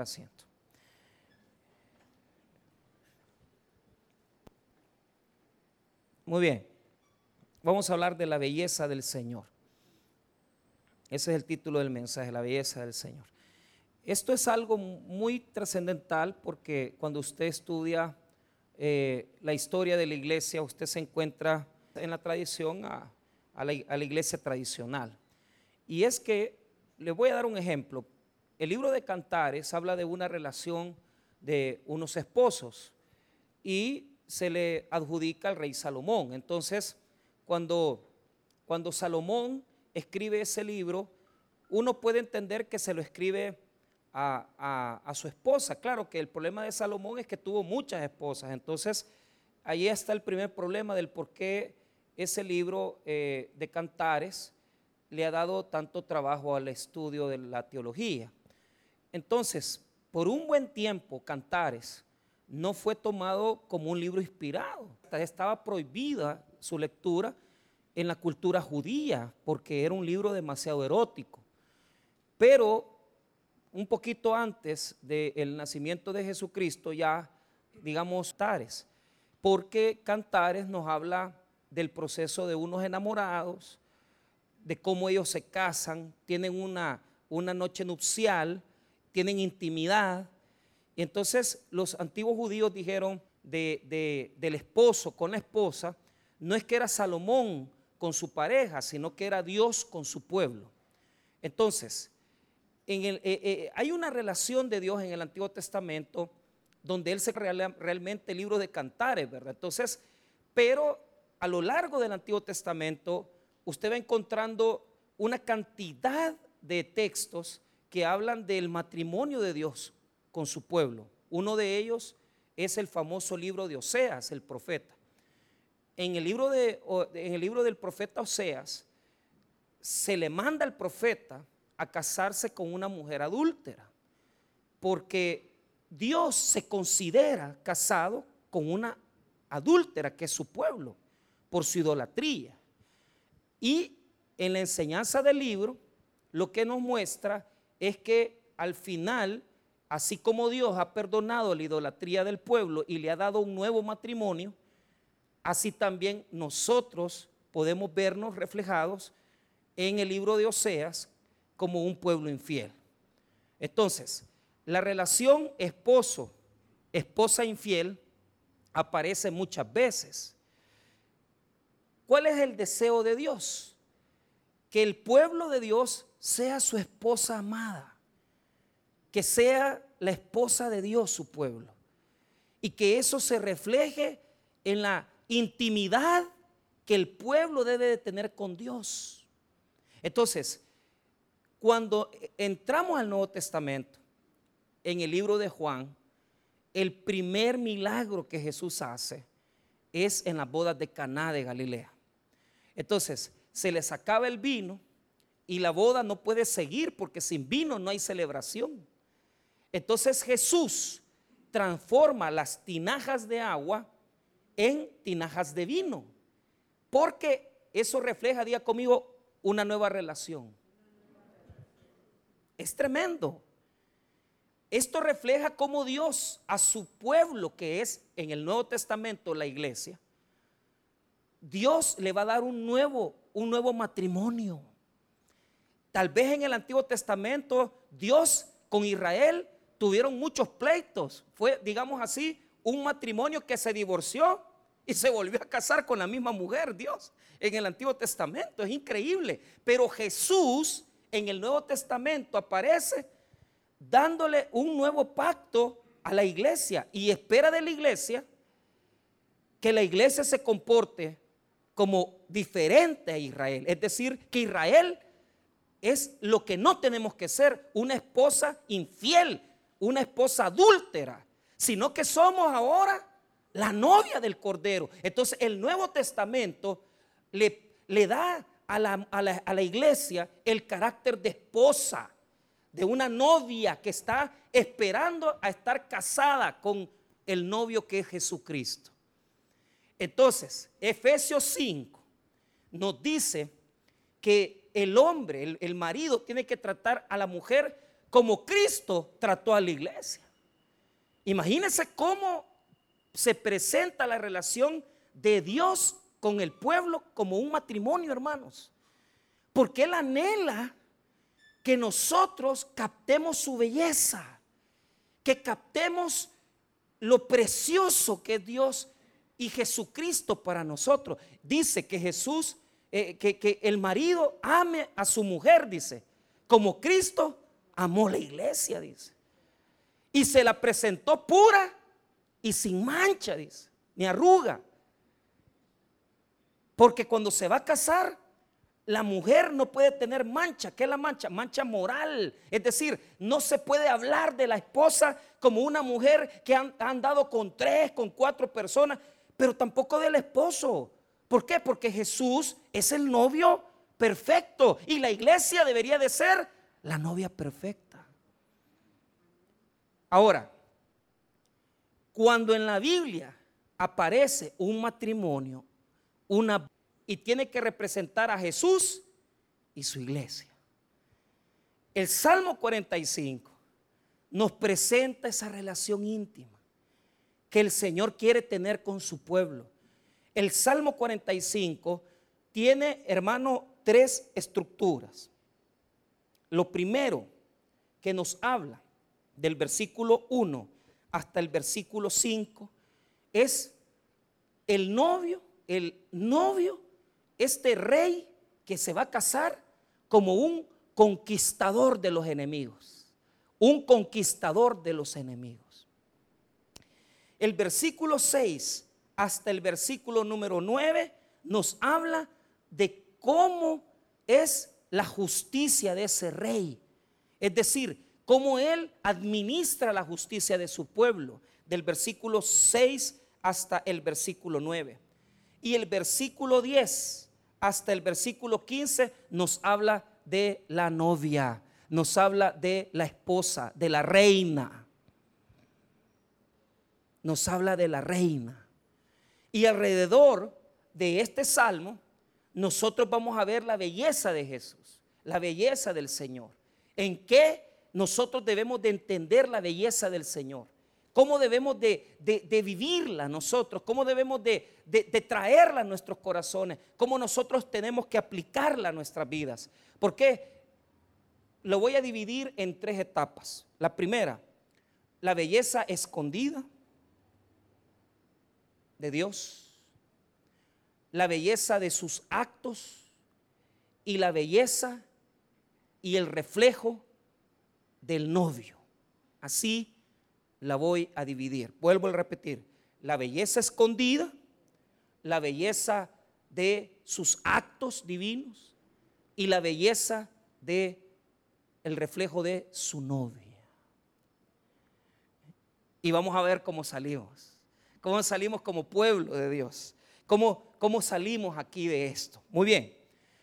asiento. Muy bien, vamos a hablar de la belleza del Señor. Ese es el título del mensaje, la belleza del Señor. Esto es algo muy trascendental porque cuando usted estudia eh, la historia de la iglesia, usted se encuentra en la tradición a, la, a la iglesia tradicional. Y es que, le voy a dar un ejemplo, el libro de Cantares habla de una relación de unos esposos y se le adjudica al rey Salomón. Entonces, cuando, cuando Salomón escribe ese libro, uno puede entender que se lo escribe a, a, su esposa. Claro que el problema de Salomón es que tuvo muchas esposas. Entonces, ahí está el primer problema del por qué ese libro eh, de Cantares le ha dado tanto trabajo al estudio de la teología. Entonces, por un buen tiempo, Cantares no fue tomado como un libro inspirado. Estaba prohibida su lectura en la cultura judía porque era un libro demasiado erótico. Pero un poquito antes del nacimiento de Jesucristo ya, digamos, Cantares, porque Cantares nos habla del proceso de unos enamorados, de cómo ellos se casan, tienen una, una noche nupcial, tienen intimidad. Y entonces los antiguos judíos dijeron de, del esposo con la esposa, no es que era Salomón con su pareja, sino que era Dios con su pueblo. Entonces, eh, eh, hay una relación de Dios en el Antiguo Testamento donde Él se real, realmente el libro de cantares, ¿verdad? Entonces, pero a lo largo del Antiguo Testamento, usted va encontrando una cantidad de textos que hablan del matrimonio de Dios con su pueblo. Uno de ellos es el famoso libro de Oseas, el profeta. En el libro, de, en el libro del profeta Oseas se le manda al profeta a casarse con una mujer adúltera, porque Dios se considera casado con una adúltera, que es su pueblo, por su idolatría. Y en la enseñanza del libro, lo que nos muestra es que al final, así como Dios ha perdonado la idolatría del pueblo y le ha dado un nuevo matrimonio, así también nosotros podemos vernos reflejados en el libro de Oseas como un pueblo infiel. Entonces, la relación esposo, esposa infiel aparece muchas veces. ¿Cuál es el deseo de Dios? Que el pueblo de Dios sea su esposa amada, que sea la esposa de Dios su pueblo, y que eso se refleje en la intimidad que el pueblo debe de tener con Dios. Entonces, cuando entramos al Nuevo Testamento, en el libro de Juan, el primer milagro que Jesús hace es en las bodas de Caná de Galilea. Entonces, se les acaba el vino y la boda no puede seguir porque sin vino no hay celebración. Entonces Jesús transforma las tinajas de agua en tinajas de vino, porque eso refleja, día conmigo, una nueva relación. Es tremendo. Esto refleja cómo Dios a su pueblo, que es en el Nuevo Testamento la iglesia, Dios le va a dar un nuevo, un nuevo matrimonio. Tal vez en el Antiguo Testamento Dios con Israel tuvieron muchos pleitos. Fue, digamos así, un matrimonio que se divorció y se volvió a casar con la misma mujer, Dios, en el Antiguo Testamento. Es increíble. Pero Jesús en el Nuevo Testamento aparece dándole un nuevo pacto a la iglesia y espera de la iglesia que la iglesia se comporte como diferente a Israel. Es decir, que Israel es lo que no tenemos que ser, una esposa infiel, una esposa adúltera, sino que somos ahora la novia del Cordero. Entonces el Nuevo Testamento le, le da a la, a la iglesia el carácter de esposa, de una novia que está esperando a estar casada con el novio que es Jesucristo. Entonces, Efesios 5 nos dice que el hombre, el, marido, tiene que tratar a la mujer como Cristo trató a la iglesia. Imagínense cómo se presenta la relación de Dios con el pueblo como un matrimonio, hermanos. Porque Él anhela que nosotros captemos su belleza, que captemos lo precioso que es Dios y Jesucristo para nosotros. Dice que Jesús, eh, que, que el marido ame a su mujer, dice, como Cristo amó la iglesia, dice. Y se la presentó pura y sin mancha, dice, ni arruga. Porque cuando se va a casar, la mujer no puede tener mancha. ¿Qué es la mancha? Mancha moral. Es decir, no se puede hablar de la esposa como una mujer que ha andado con tres, con cuatro personas, pero tampoco del esposo. ¿Por qué? Porque Jesús es el novio perfecto y la iglesia debería de ser la novia perfecta. Ahora, cuando en la Biblia aparece un matrimonio, una y tiene que representar a Jesús y su iglesia. El Salmo 45 nos presenta esa relación íntima que el Señor quiere tener con su pueblo. El Salmo 45 tiene, hermano, tres estructuras. Lo primero que nos habla del versículo 1 hasta el versículo 5 es el novio, el novio, este rey que se va a casar como un conquistador de los enemigos, un conquistador de los enemigos. El versículo 6 hasta el versículo número 9 nos habla de cómo es la justicia de ese rey. Es decir, cómo él administra la justicia de su pueblo, del versículo 6 hasta el versículo 9. Y el versículo 10 hasta el versículo 15 nos habla de la novia, nos habla de la esposa, de la reina. Nos habla de la reina. Y alrededor de este salmo, nosotros vamos a ver la belleza de Jesús, la belleza del Señor. ¿En qué nosotros debemos de entender la belleza del Señor? ¿Cómo debemos de, vivirla nosotros? ¿Cómo debemos de, traerla a nuestros corazones? ¿Cómo nosotros tenemos que aplicarla a nuestras vidas? Porque lo voy a dividir en tres etapas. La primera, la belleza escondida de Dios, la belleza de sus actos y la belleza y el reflejo del novio. Así la voy a dividir. Vuelvo a repetir, la belleza escondida, la belleza de sus actos divinos y la belleza de el reflejo de su novia. Y vamos a ver cómo salimos, cómo salimos como pueblo de Dios, cómo, cómo salimos aquí de esto. Muy bien,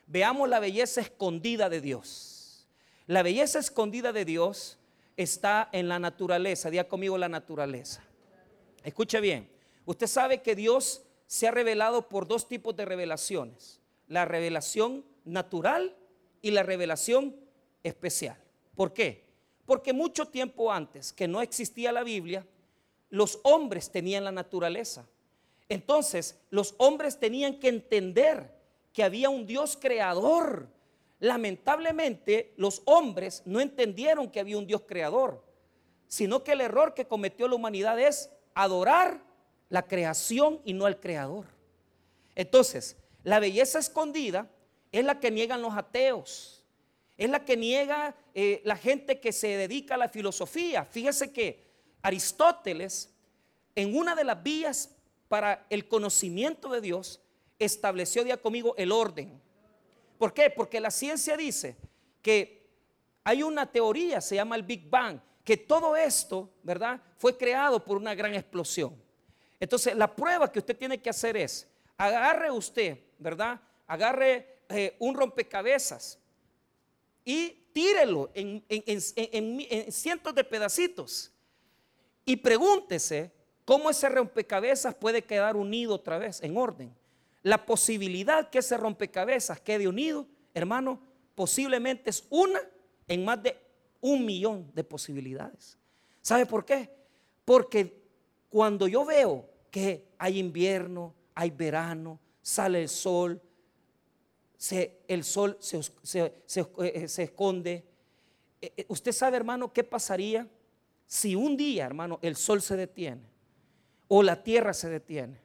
veamos la belleza escondida de Dios. La belleza escondida de Dios está en la naturaleza. Diga conmigo la naturaleza. Escuche bien. Usted sabe que Dios se ha revelado por dos tipos de revelaciones. La revelación natural y la revelación especial. ¿Por qué? Porque mucho tiempo antes que no existía la Biblia, los hombres tenían la naturaleza. Entonces, los hombres tenían que entender que había un Dios creador Lamentablemente los hombres no entendieron que había un Dios creador, sino que el error que cometió la humanidad es adorar la creación y no al creador. Entonces, la belleza escondida es la que niegan los ateos, es la que niega eh, la gente que se dedica a la filosofía. Fíjese que Aristóteles, en una de las vías para el conocimiento de Dios, estableció, día conmigo, el orden. ¿Por qué? Porque la ciencia dice que hay una teoría, se llama el Big Bang, que todo esto, ¿verdad? Fue creado por una gran explosión. Entonces, la prueba que usted tiene que hacer es, agarre usted, ¿verdad? Agarre eh, un rompecabezas y tírelo en, en cientos de pedacitos y pregúntese cómo ese rompecabezas puede quedar unido otra vez en orden. La posibilidad que ese rompecabezas quede unido, hermano, posiblemente es una en más de un millón de posibilidades. ¿Sabe por qué? Porque cuando yo veo que hay invierno, hay verano, sale el sol, el sol se, eh, esconde. Eh, eh, usted sabe, hermano, qué pasaría si un día, hermano, el sol se detiene o la tierra se detiene.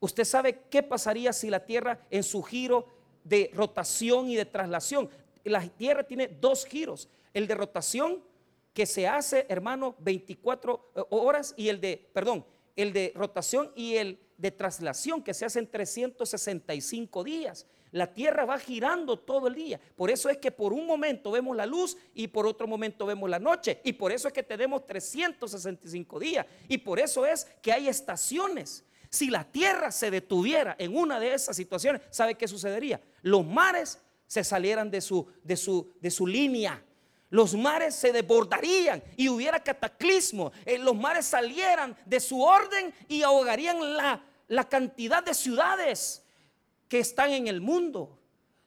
Usted sabe qué pasaría si la tierra en su giro de rotación y de traslación, la tierra tiene dos giros, el de rotación que se hace, hermano, 24 horas y el de, perdón, el de rotación y el de traslación que se hace en 365 días. La tierra va girando todo el día. Por eso es que por un momento vemos la luz y por otro momento vemos la noche. Y por eso es que tenemos 365 días. Y por eso es que hay estaciones. Si la tierra se detuviera en una de esas situaciones, ¿sabe qué sucedería? Los mares se salieran de su, de su, de su línea los mares se desbordarían y hubiera cataclismo. Eh, los mares salieran de su orden y ahogarían la, la cantidad de ciudades que están en el mundo.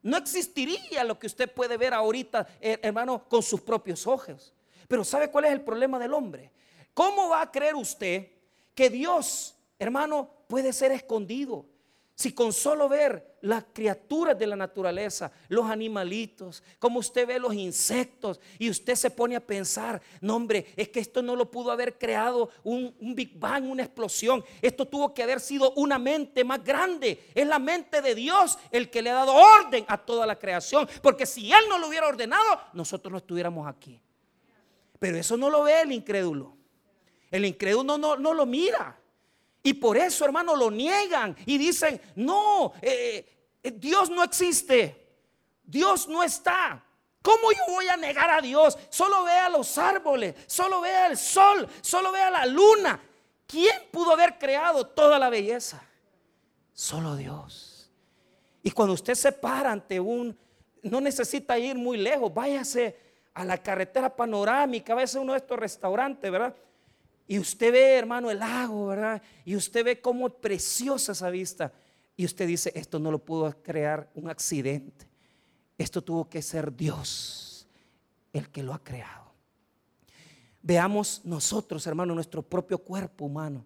No existiría lo que usted puede ver ahorita, eh, hermano, con sus propios ojos. Pero ¿sabe cuál es el problema del hombre? ¿Cómo va a creer usted que Dios, hermano, puede ser escondido? Si con solo ver las criaturas de la naturaleza, los animalitos, como usted ve los insectos, y usted se pone a pensar, no hombre, es que esto no lo pudo haber creado un, Big Bang, una explosión. Esto tuvo que haber sido una mente más grande. Es la mente de Dios el que le ha dado orden a toda la creación. Porque si Él no lo hubiera ordenado, nosotros no estuviéramos aquí. Pero eso no lo ve el incrédulo. El incrédulo no, no lo mira. Y por eso, hermano, lo niegan y dicen, no, eh, eh, Dios no existe, Dios no está. ¿Cómo yo voy a negar a Dios? Solo vea los árboles, solo vea el sol, solo vea la luna. ¿Quién pudo haber creado toda la belleza? Solo Dios. Y cuando usted se para ante un, no necesita ir muy lejos, váyase a la carretera panorámica, a veces uno de estos restaurantes, ¿verdad? Y usted ve, hermano, el lago, ¿verdad? Y usted ve cómo preciosa esa vista. Y usted dice, esto no lo pudo crear un accidente. Esto tuvo que ser Dios el que lo ha creado. Veamos nosotros, hermano, nuestro propio cuerpo humano.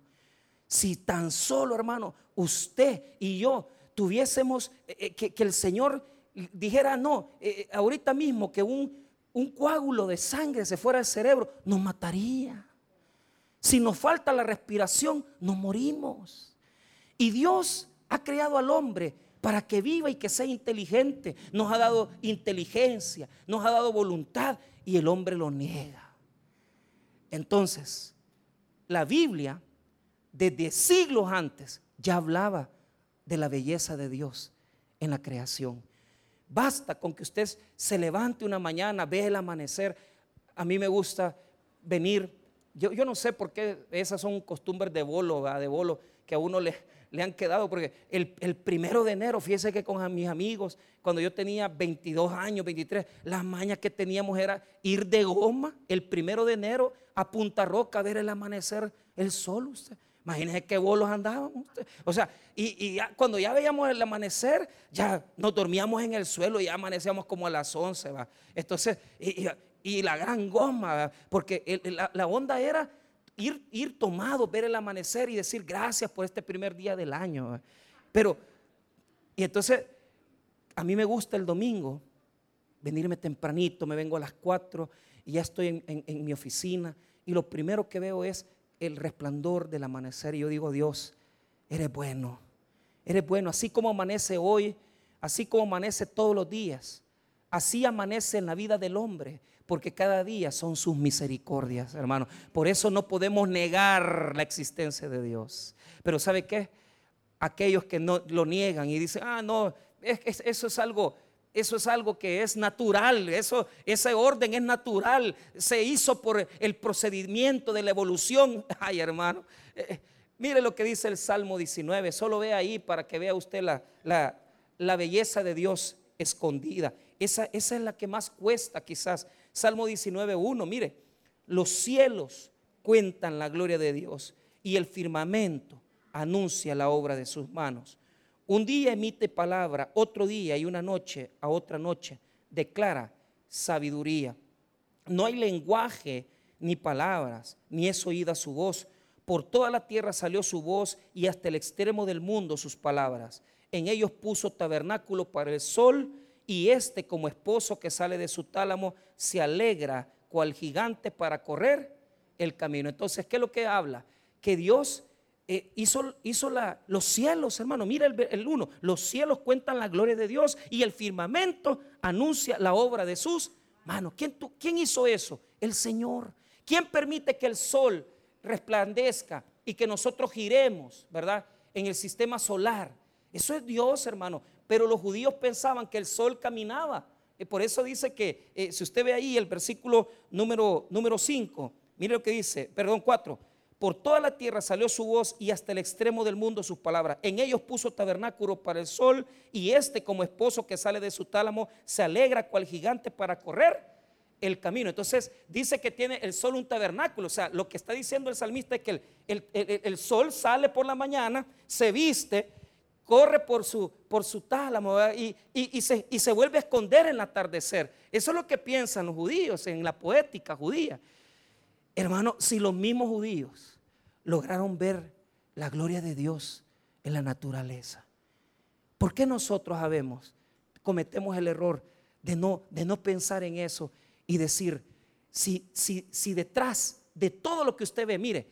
Si tan solo, hermano, usted y yo tuviésemos eh, eh, que, el Señor dijera, no, eh, ahorita mismo que un, un coágulo de sangre se fuera al cerebro, nos mataría. Si nos falta la respiración, nos morimos. Y Dios ha creado al hombre para que viva y que sea inteligente. Nos ha dado inteligencia, nos ha dado voluntad y el hombre lo niega. Entonces, la Biblia, desde siglos antes, ya hablaba de la belleza de Dios en la creación. Basta con que usted se levante una mañana, ve el amanecer. A mí me gusta venir yo, no sé por qué esas son costumbres de bolo, de bolo, que a uno le, han quedado, porque el, primero de enero, fíjese que con mis amigos, cuando yo tenía 22 años, 23, las mañas que teníamos era ir de goma el primero de enero a Punta Roca a ver el amanecer, el sol, usted. Imagínense qué bolos andábamos. O sea, y, cuando ya veíamos el amanecer, ya nos dormíamos en el suelo y ya amanecíamos como a las 11. ¿va? Entonces, y la gran goma, porque la, onda era ir, ir tomado, ver el amanecer y decir gracias por este primer día del año. Pero, y entonces, a mí me gusta el domingo, venirme tempranito, me vengo a las 4 y ya estoy en, mi oficina y lo primero que veo es el resplandor del amanecer y yo digo, Dios, eres bueno, eres bueno, así como amanece hoy, así como amanece todos los días, así amanece en la vida del hombre porque cada día son sus misericordias, hermano. Por eso no podemos negar la existencia de Dios. Pero ¿sabe qué? Aquellos que no lo niegan y dicen, ah, no, eso es algo, eso es algo que es natural, eso, ese orden es natural, se hizo por el procedimiento de la evolución. Ay, hermano, eh, mire lo que dice el Salmo 19, solo ve ahí para que vea usted la, la belleza de Dios escondida. Esa, esa es la que más cuesta quizás Salmo 19.1, mire, los cielos cuentan la gloria de Dios y el firmamento anuncia la obra de sus manos. Un día emite palabra, otro día y una noche a otra noche declara sabiduría. no hay lenguaje ni palabras, ni es oída su voz. Por toda la tierra salió su voz y hasta el extremo del mundo sus palabras. En ellos puso tabernáculo para el sol y este como esposo que sale de su tálamo se alegra cual gigante para correr el camino. Entonces, ¿qué es lo que habla? Que Dios eh, hizo, la, los cielos, hermano. Mira el, el uno. Los cielos cuentan la gloria de Dios y el firmamento anuncia la obra de sus manos. ¿Quién, ¿Quién hizo eso? El Señor. ¿Quién permite que el sol resplandezca y que nosotros giremos, verdad? En el sistema solar. Eso es Dios, hermano. Pero los judíos pensaban que el sol caminaba. Y por eso dice que, eh, si usted ve ahí el versículo número 5, mire lo que dice, perdón, 4. Por toda la tierra salió su voz y hasta el extremo del mundo sus palabras. En ellos puso tabernáculo para el sol y este como esposo que sale de su tálamo se alegra cual gigante para correr el camino. Entonces dice que tiene el sol un tabernáculo. O sea, lo que está diciendo el salmista es que el, sol sale por la mañana, se viste, corre por su, por su tálamo y, y, se, y se vuelve a esconder en el atardecer. Eso es lo que piensan los judíos en la poética judía. Hermano, si los mismos judíos lograron ver la gloria de Dios en la naturaleza, ¿por qué nosotros sabemos, cometemos el error de no, de no pensar en eso y decir, si, si, si detrás de todo lo que usted ve, mire,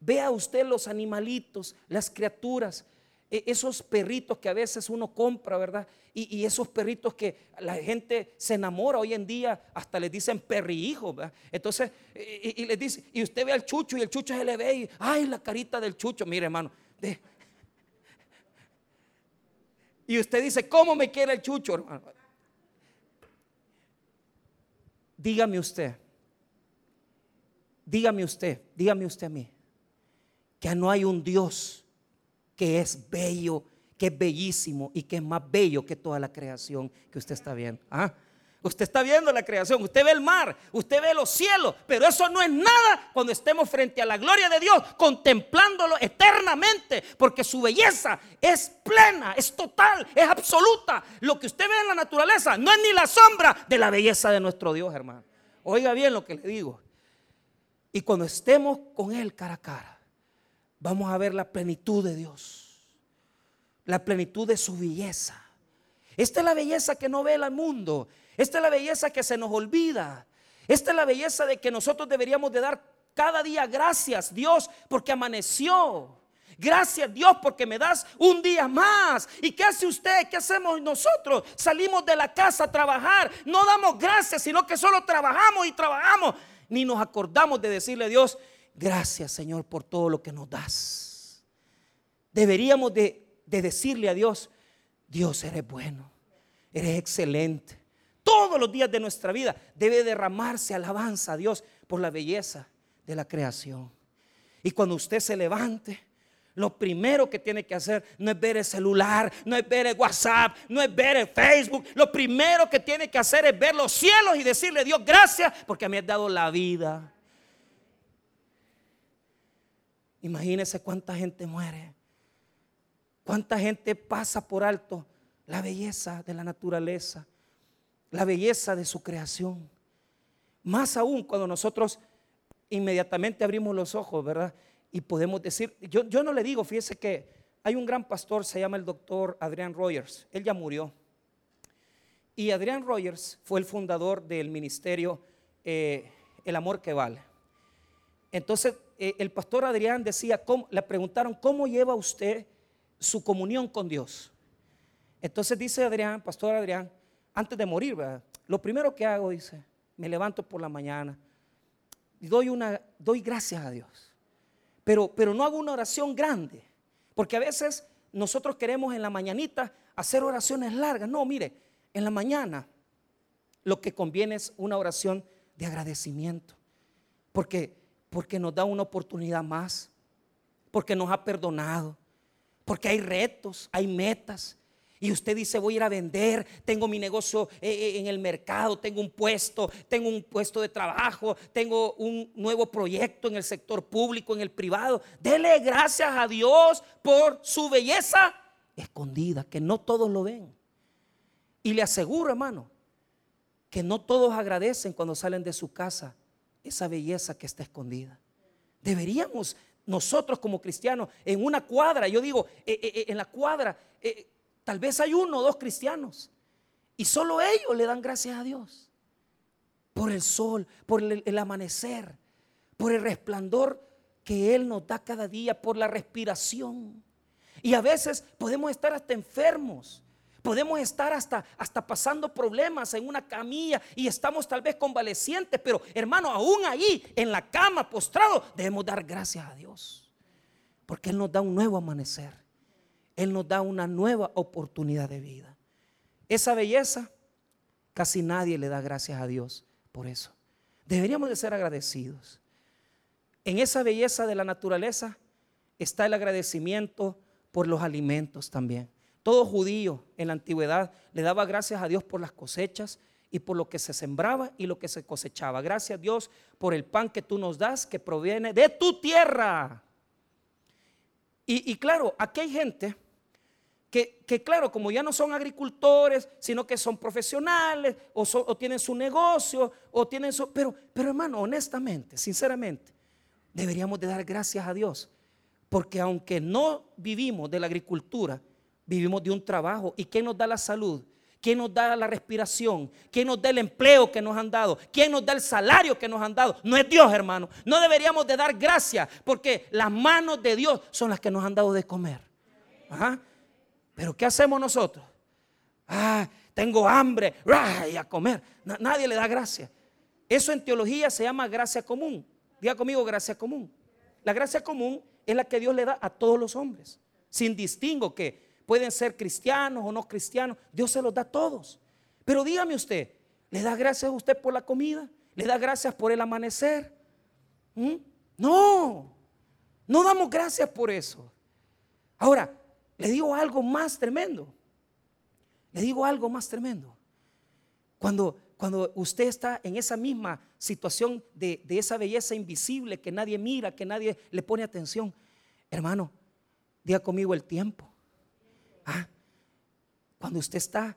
vea usted los animalitos, las criaturas, esos perritos que a veces uno compra, ¿verdad? Y, esos perritos que la gente se enamora hoy en día, hasta les dicen perrihijo, ¿verdad? Entonces, y, les dice, y usted ve al chucho y el chucho se le ve y, ay, la carita del chucho, mire hermano, y usted dice, ¿cómo me quiere el chucho, hermano? Dígame usted, dígame usted, dígame usted a mí, que no hay un Dios que es bello, que es bellísimo y que es más bello que toda la creación que usted está viendo. ¿Ah? Usted está viendo la creación, usted ve el mar, usted ve los cielos, pero eso no es nada cuando estemos frente a la gloria de Dios, contemplándolo eternamente, porque su belleza es plena, es total, es absoluta. Lo que usted ve en la naturaleza no es ni la sombra de la belleza de nuestro Dios, hermano. Oiga bien lo que le digo. Y cuando estemos con Él cara a cara, vamos a ver la plenitud de Dios, la plenitud de su belleza. Esta es la belleza que no ve el mundo. Esta es la belleza que se nos olvida. Esta es la belleza de que nosotros deberíamos de dar cada día gracias, Dios, porque amaneció. Gracias Dios porque me das un día más. ¿Y qué hace usted? ¿Qué hacemos nosotros? Salimos de la casa a trabajar. No damos gracias, sino que solo trabajamos y trabajamos. Ni nos acordamos de decirle a Dios, gracias Señor por todo lo que nos das. Deberíamos de, decirle a Dios, Dios eres bueno, eres excelente. Todos los días de nuestra vida debe derramarse alabanza a Dios por la belleza de la creación. Y cuando usted se levante, lo primero que tiene que hacer no es ver el celular, no es ver el WhatsApp, no es ver el Facebook. Lo primero que tiene que hacer es ver los cielos y decirle Dios gracias porque me has dado la vida. Imagínese cuánta gente muere, cuánta gente pasa por alto la belleza de la naturaleza, la belleza de su creación. Más aún cuando nosotros inmediatamente abrimos los ojos, ¿verdad? y podemos decir, yo, yo no le digo, fíjese que hay un gran pastor, se llama el doctor Adrián Rogers, él ya murió. Y Adrián Rogers fue el fundador del ministerio eh, El Amor que Vale. Entonces, eh, el pastor Adrián decía, le preguntaron, ¿cómo lleva usted su comunión con Dios? Entonces dice Adrián, pastor Adrián, antes de morir, lo primero que hago, dice, me levanto por la mañana y doy, una, doy gracias a Dios pero, pero no hago una oración grande. Porque a veces nosotros queremos en la mañanita hacer oraciones largas. No, mire, en la mañana lo que conviene es una oración de agradecimiento. Porque, porque nos da una oportunidad más. Porque nos ha perdonado. Porque hay retos, hay metas y usted dice voy a ir a vender, tengo mi negocio eh, eh, en el mercado, tengo un puesto, tengo un puesto de trabajo, tengo un nuevo proyecto en el sector público, en el privado. Dele gracias a Dios por su belleza escondida, que no todos lo ven. Y le aseguro, hermano, que no todos agradecen cuando salen de su casa esa belleza que está escondida. Deberíamos nosotros como cristianos en una cuadra, yo digo, eh, eh, eh, en la cuadra, tal vez hay uno o dos cristianos y solo ellos le dan gracias a Dios por el sol, por el amanecer, por el resplandor que Él nos da cada día, por la respiración. Y a veces podemos estar hasta enfermos. Podemos estar hasta, hasta pasando problemas en una camilla y estamos tal vez convalecientes, pero hermano, aún ahí en la cama postrado, debemos dar gracias a Dios. Porque Él nos da un nuevo amanecer. Él nos da una nueva oportunidad de vida. Esa belleza, casi nadie le da gracias a Dios por eso. Deberíamos de ser agradecidos. En esa belleza de la naturaleza está el agradecimiento por los alimentos también. Todo judío en la antigüedad le daba gracias a Dios por las cosechas y por lo que se sembraba y lo que se cosechaba. Gracias a Dios por el pan que tú nos das que proviene de tu tierra. Y, claro, aquí hay gente que, claro, como ya no son agricultores, sino que son profesionales o, o tienen su negocio o tienen su... Pero, pero hermano, honestamente, sinceramente, deberíamos de dar gracias a Dios. Porque aunque no vivimos de la agricultura, vivimos de un trabajo. ¿Y quién nos da la salud? ¿Quién nos da la respiración? ¿Quién nos da el empleo que nos han dado? ¿Quién nos da el salario que nos han dado? No es Dios, hermano. No deberíamos de dar gracias porque las manos de Dios son las que nos han dado de comer. Pero ¿qué hacemos nosotros? Ah, tengo hambre, y a comer. nadie le da gracia. Eso en teología se llama gracia común. Diga conmigo gracia común. La gracia común es la que Dios le da a todos los hombres, sin distingo que pueden ser cristianos o no cristianos. Dios se los da a todos. Pero dígame usted, ¿le da gracias a usted por la comida? ¿Le da gracias por el amanecer? ¿Mm? No, no damos gracias por eso. Ahora, le digo algo más tremendo. Le digo algo más tremendo. Cuando cuando usted está en esa misma situación de, esa belleza invisible que nadie mira, que nadie le pone atención, hermano, diga conmigo el tiempo. Ah, cuando usted está,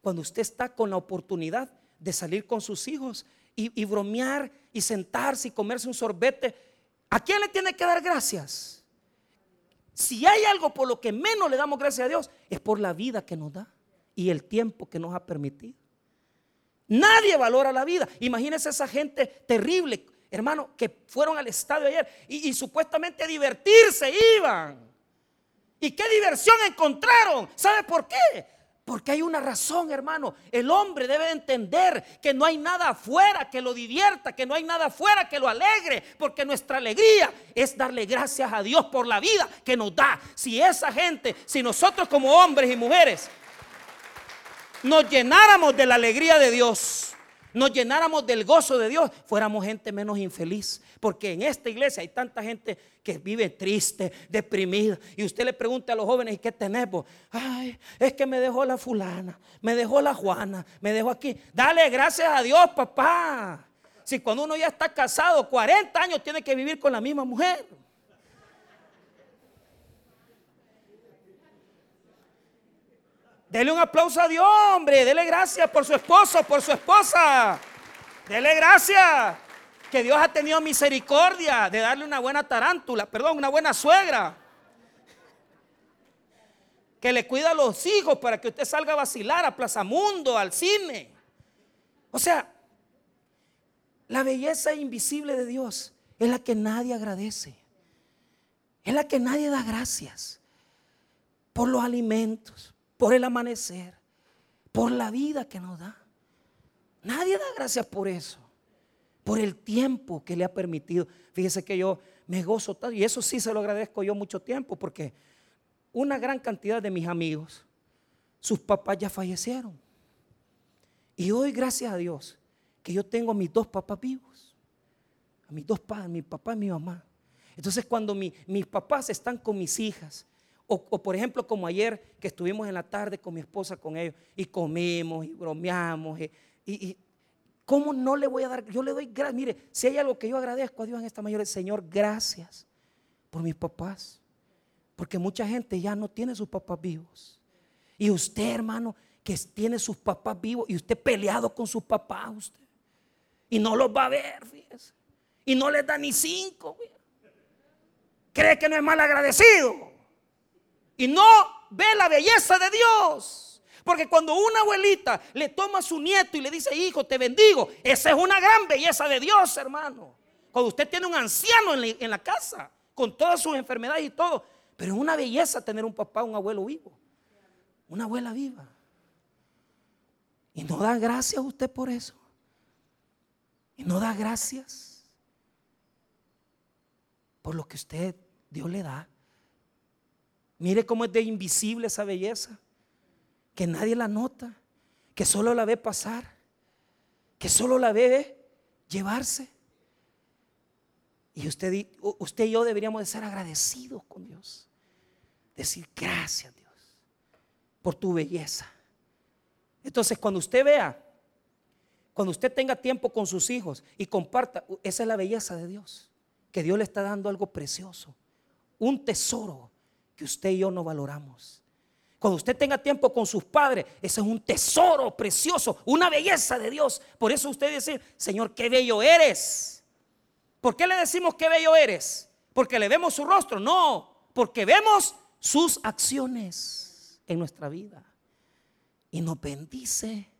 cuando usted está con la oportunidad de salir con sus hijos y, y bromear y sentarse y comerse un sorbete, ¿a quién le tiene que dar gracias? Si hay algo por lo que menos le damos gracias a Dios, es por la vida que nos da y el tiempo que nos ha permitido. Nadie valora la vida. Imagínense esa gente terrible, hermano, que fueron al estadio ayer y, supuestamente a divertirse iban. ¿Y qué diversión encontraron? ¿Sabe por qué? Porque hay una razón, hermano. El hombre debe entender que no hay nada afuera que lo divierta, que no hay nada afuera que lo alegre, porque nuestra alegría es darle gracias a Dios por la vida que nos da. Si esa gente, si nosotros como hombres y mujeres nos llenáramos de la alegría de Dios, nos llenáramos del gozo de Dios, fuéramos gente menos infeliz. Porque en esta iglesia hay tanta gente que vive triste, deprimida. Y usted le pregunta a los jóvenes, ¿y qué tenemos? Ay, es que me dejó la fulana, me dejó la Juana, me dejó aquí. Dale gracias a Dios, papá. Si cuando uno ya está casado, 40 años tiene que vivir con la misma mujer. Dele un aplauso a Dios, hombre. Dele gracias por su esposo, por su esposa. Dele gracias. Que Dios ha tenido misericordia de darle una buena tarántula, perdón, una buena suegra. Que le cuida a los hijos para que usted salga a vacilar a Plaza Mundo, al cine. O sea, la belleza invisible de Dios es la que nadie agradece. Es la que nadie da gracias por los alimentos, por el amanecer, por la vida que nos da. Nadie da gracias por eso, por el tiempo que le ha permitido. Fíjese que yo me gozo tanto, y eso sí se lo agradezco yo mucho tiempo, porque una gran cantidad de mis amigos, sus papás ya fallecieron. Y hoy, gracias a Dios, que yo tengo a mis dos papás vivos, a mis dos padres, mi papá y mi mamá. Entonces, cuando mis papás están con mis hijas, o, por ejemplo, como ayer que estuvimos en la tarde con mi esposa, con ellos, y comimos y bromeamos. Y, ¿cómo no le voy a dar? Yo le doy gracias. Mire, si hay algo que yo agradezco a Dios en esta mañana, Señor, gracias por mis papás. Porque mucha gente ya no tiene sus papás vivos. Y usted, hermano, que tiene sus papás vivos y usted peleado con sus papás usted. Y no los va a ver. Y no les da ni cinco. Cree que no es mal agradecido. Y no ve la belleza de Dios. Porque cuando una abuelita le toma a su nieto y le dice, hijo, te bendigo, esa es una gran belleza de Dios, hermano. Cuando usted tiene un anciano en la, casa, con todas sus enfermedades y todo, pero es una belleza tener un papá, un abuelo vivo, una abuela viva. Y no da gracias a usted por eso. Y no da gracias por lo que usted, Dios le da. Mire cómo es de invisible esa belleza, que nadie la nota, que solo la ve pasar, que solo la ve llevarse. Y usted, usted y yo deberíamos de ser agradecidos con Dios. Decir gracias Dios por tu belleza. Entonces cuando usted vea, cuando usted tenga tiempo con sus hijos y comparta, esa es la belleza de Dios. Que Dios le está dando algo precioso, un tesoro que usted y yo no valoramos. Cuando usted tenga tiempo con sus padres, ese es un tesoro precioso, una belleza de Dios. Por eso usted dice, Señor, qué bello eres. ¿Por qué le decimos qué bello eres? ¿Porque le vemos su rostro? No, porque vemos sus acciones en nuestra vida. Y nos bendice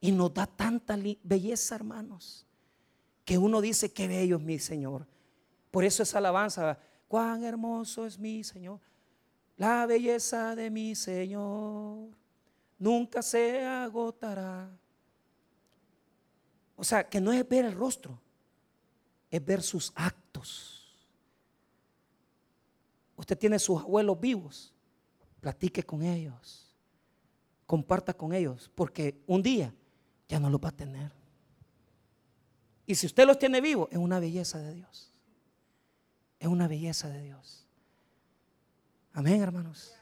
y nos da tanta belleza, hermanos, que uno dice, qué bello es mi Señor. Por eso esa alabanza, cuán hermoso es mi Señor. La belleza de mi Señor nunca se agotará. O sea, que no es ver el rostro, es ver sus actos. Usted tiene sus abuelos vivos, platique con ellos, comparta con ellos, porque un día ya no los va a tener. Y si usted los tiene vivos, es una belleza de Dios. Es una belleza de Dios. Amén, hermanos.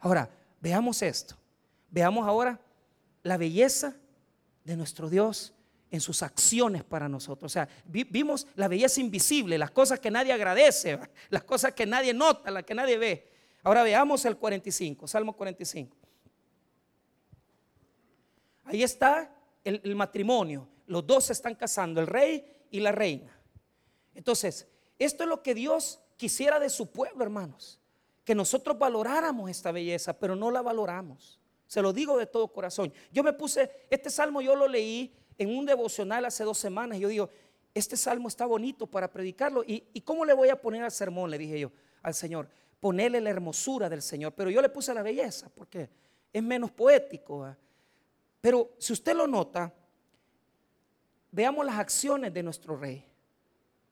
Ahora, veamos esto. Veamos ahora la belleza de nuestro Dios en sus acciones para nosotros. O sea, vimos la belleza invisible, las cosas que nadie agradece, las cosas que nadie nota, las que nadie ve. Ahora veamos el 45, Salmo 45. Ahí está el, el matrimonio. Los dos se están casando, el rey y la reina. Entonces, esto es lo que Dios quisiera de su pueblo, hermanos. Que nosotros valoráramos esta belleza, pero no la valoramos. Se lo digo de todo corazón. Yo me puse, este salmo yo lo leí en un devocional hace dos semanas. Yo digo, este salmo está bonito para predicarlo. ¿Y, cómo le voy a poner al sermón? Le dije yo al Señor. Ponerle la hermosura del Señor. Pero yo le puse la belleza porque es menos poético. Pero si usted lo nota, veamos las acciones de nuestro rey.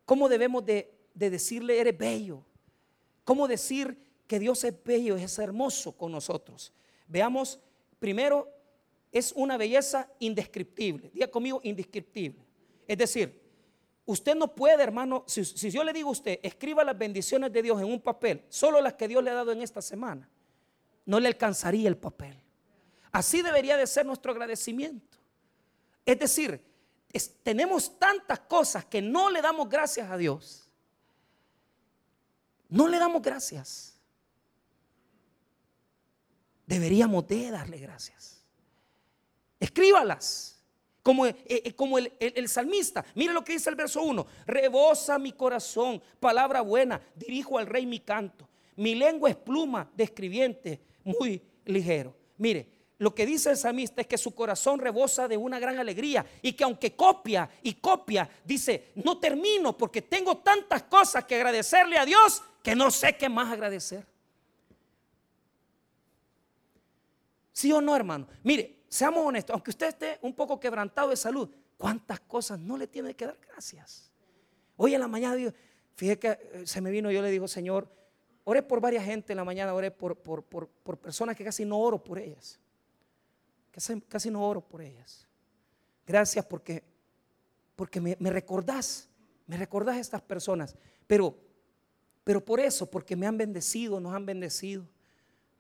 ¿Cómo debemos de, de decirle, eres bello? ¿Cómo decir que Dios es bello, es hermoso con nosotros? Veamos primero es una belleza indescriptible. Diga conmigo, indescriptible. Es decir, usted no puede, hermano, si, yo le digo a usted, escriba las bendiciones de Dios en un papel, solo las que Dios le ha dado en esta semana, no le alcanzaría el papel. Así debería de ser nuestro agradecimiento. Es decir, tenemos tantas cosas que no le damos gracias a Dios. No le damos gracias. Deberíamos de darle gracias. Escríbalas. Como, eh, eh, el, el, salmista. Mire lo que dice el verso 1. Rebosa mi corazón, palabra buena, dirijo al rey mi canto. Mi lengua es pluma de escribiente muy ligero. Mire, lo que dice el salmista es que su corazón rebosa de una gran alegría y que aunque copia y copia, dice, no termino porque tengo tantas cosas que agradecerle a Dios que no sé qué más agradecer. ¿Sí o no, hermano? Mire, seamos honestos, aunque usted esté un poco quebrantado de salud, ¿cuántas cosas no le tiene que dar gracias? Hoy en la mañana digo, fíjese que eh, se me vino, yo le digo, Señor, oré por varias gente en la mañana, oré por, por, personas que casi no oro por ellas. Casi, casi no oro por ellas. Gracias porque, porque me, me recordás, me recordás a estas personas. Pero, pero por eso, porque me han bendecido, nos han bendecido,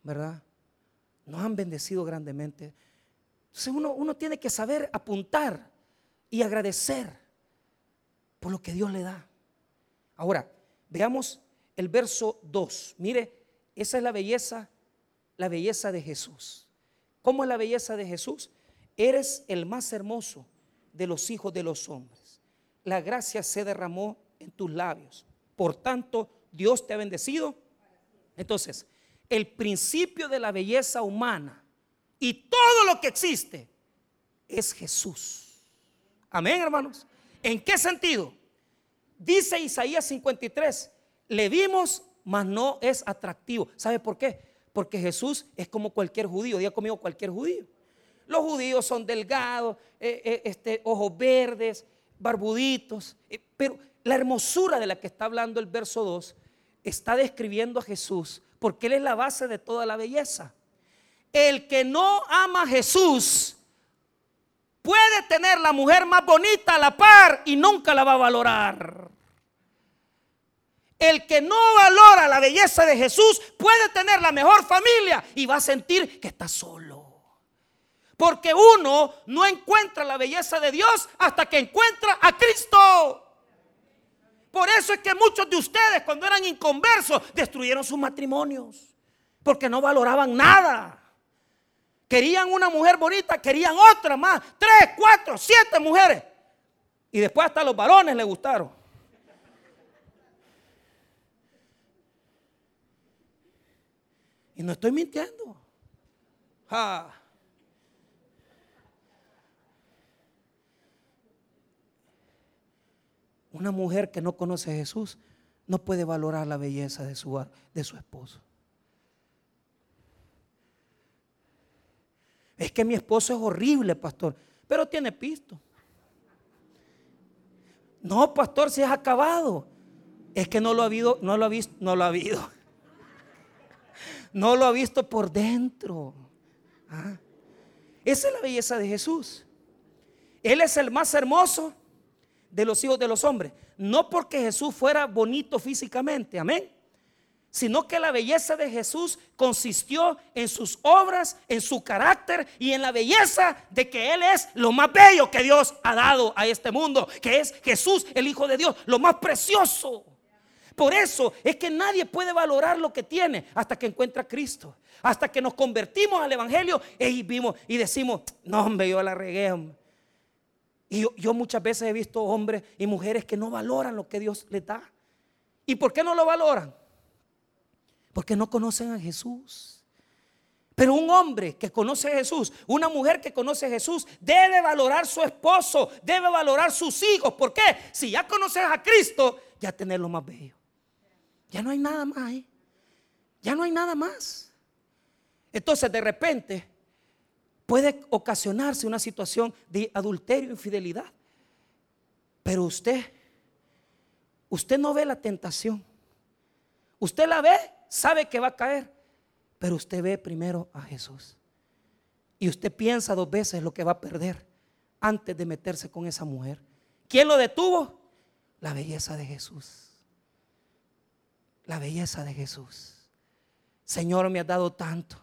¿verdad? Nos han bendecido grandemente. Entonces uno, uno tiene que saber apuntar y agradecer por lo que Dios le da. Ahora, veamos el verso 2. Mire, esa es la belleza, la belleza de Jesús. ¿Cómo es la belleza de Jesús? Eres el más hermoso de los hijos de los hombres. La gracia se derramó en tus labios. Por tanto, Dios te ha bendecido. Entonces, el principio de la belleza humana y todo lo que existe es Jesús. Amén, hermanos. ¿En qué sentido? Dice Isaías 53, le vimos, mas no es atractivo. ¿Sabe por qué? Porque Jesús es como cualquier judío, día conmigo cualquier judío. Los judíos son delgados, eh, eh, este, ojos verdes, barbuditos, eh, pero la hermosura de la que está hablando el verso 2 está describiendo a Jesús, porque Él es la base de toda la belleza. El que no ama a Jesús puede tener la mujer más bonita a la par y nunca la va a valorar. El que no valora la belleza de Jesús puede tener la mejor familia y va a sentir que está solo. Porque uno no encuentra la belleza de Dios hasta que encuentra a Cristo. Por eso es que muchos de ustedes cuando eran inconversos destruyeron sus matrimonios. Porque no valoraban nada. Querían una mujer bonita, querían otra más. Tres, cuatro, siete mujeres. Y después hasta los varones les gustaron. Y no estoy mintiendo. Una mujer que no conoce a Jesús no puede valorar la belleza de su, de su esposo. Es que mi esposo es horrible, pastor, pero tiene pisto. No, pastor, si es acabado. Es que no lo ha habido, no lo ha visto, no lo ha habido. No lo ha visto por dentro. Ah. Esa es la belleza de Jesús. Él es el más hermoso de los hijos de los hombres. No porque Jesús fuera bonito físicamente, amén. Sino que la belleza de Jesús consistió en sus obras, en su carácter y en la belleza de que Él es lo más bello que Dios ha dado a este mundo, que es Jesús, el Hijo de Dios, lo más precioso. Por eso es que nadie puede valorar lo que tiene hasta que encuentra a Cristo. Hasta que nos convertimos al Evangelio y vimos y decimos, no hombre, yo la regué. Y yo, muchas veces he visto hombres y mujeres que no valoran lo que Dios les da. ¿Y por qué no lo valoran? Porque no conocen a Jesús. Pero un hombre que conoce a Jesús, una mujer que conoce a Jesús, debe valorar su esposo, debe valorar sus hijos. ¿Por qué? Si ya conoces a Cristo, ya tenés lo más bello. Ya no hay nada más. Ya no hay nada más. Entonces de repente puede ocasionarse una situación de adulterio, infidelidad. Pero usted, usted no ve la tentación. Usted la ve, sabe que va a caer, pero usted ve primero a Jesús. Y usted piensa dos veces lo que va a perder antes de meterse con esa mujer. ¿Quién lo detuvo? La belleza de Jesús. La belleza de Jesús. Señor, me ha dado tanto.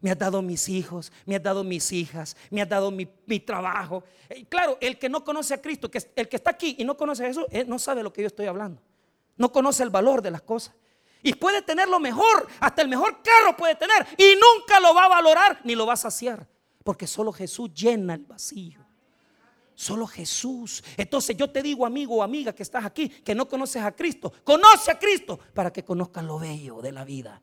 Me has dado mis hijos, me has dado mis hijas, me has dado mi, trabajo. Eh, claro, el que no conoce a Cristo, que el que está aquí y no conoce a Jesús, no sabe lo que yo estoy hablando. No conoce el valor de las cosas. Y puede tener lo mejor, hasta el mejor carro puede tener, y nunca lo va a valorar ni lo va a saciar. Porque solo Jesús llena el vacío. Solo Jesús. Entonces yo te digo, amigo o amiga que estás aquí, que no conoces a Cristo, conoce a Cristo para que conozcas lo bello de la vida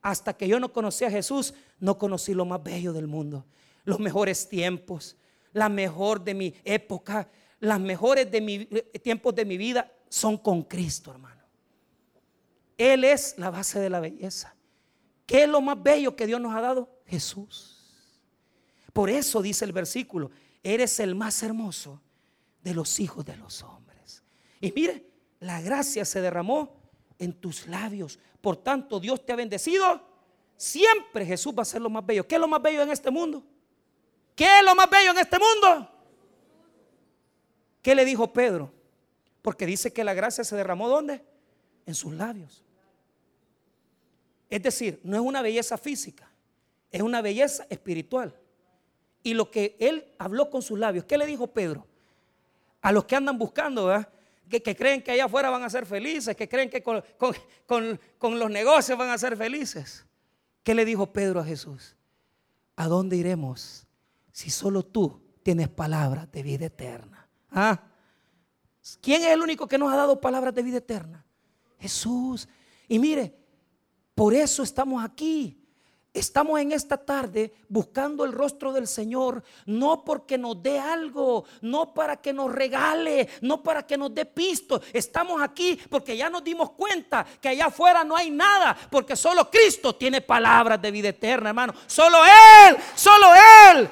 hasta que yo no conocí a Jesús, no conocí lo más bello del mundo. Los mejores tiempos, la mejor de mi época, las mejores de mi, eh, tiempos de mi vida son con Cristo, hermano. Él es la base de la belleza. ¿Qué es lo más bello que Dios nos ha dado? Jesús. Por eso dice el versículo, eres el más hermoso de los hijos de los hombres. Y mire, la gracia se derramó en tus labios. Por tanto, Dios te ha bendecido. Siempre Jesús va a ser lo más bello. ¿Qué es lo más bello en este mundo? ¿Qué es lo más bello en este mundo? ¿Qué le dijo Pedro? Porque dice que la gracia se derramó ¿dónde? En sus labios. Es decir, no es una belleza física, es una belleza espiritual. Y lo que él habló con sus labios, ¿qué le dijo Pedro? A los que andan buscando, ¿verdad? que, creen que allá afuera van a ser felices, que creen que con, los negocios van a ser felices. ¿Qué le dijo Pedro a Jesús? ¿a dónde iremos si solo tú tienes palabras de vida eterna? ¿Ah? ¿Quién es el único que nos ha dado palabras de vida eterna? Jesús. Y mire, por eso estamos aquí. Estamos en esta tarde buscando el rostro del Señor, no porque nos dé algo, no para que nos regale, no para que nos dé pisto. Estamos aquí porque ya nos dimos cuenta que allá afuera no hay nada, porque solo Cristo tiene palabras de vida eterna, hermano. Solo Él, solo Él.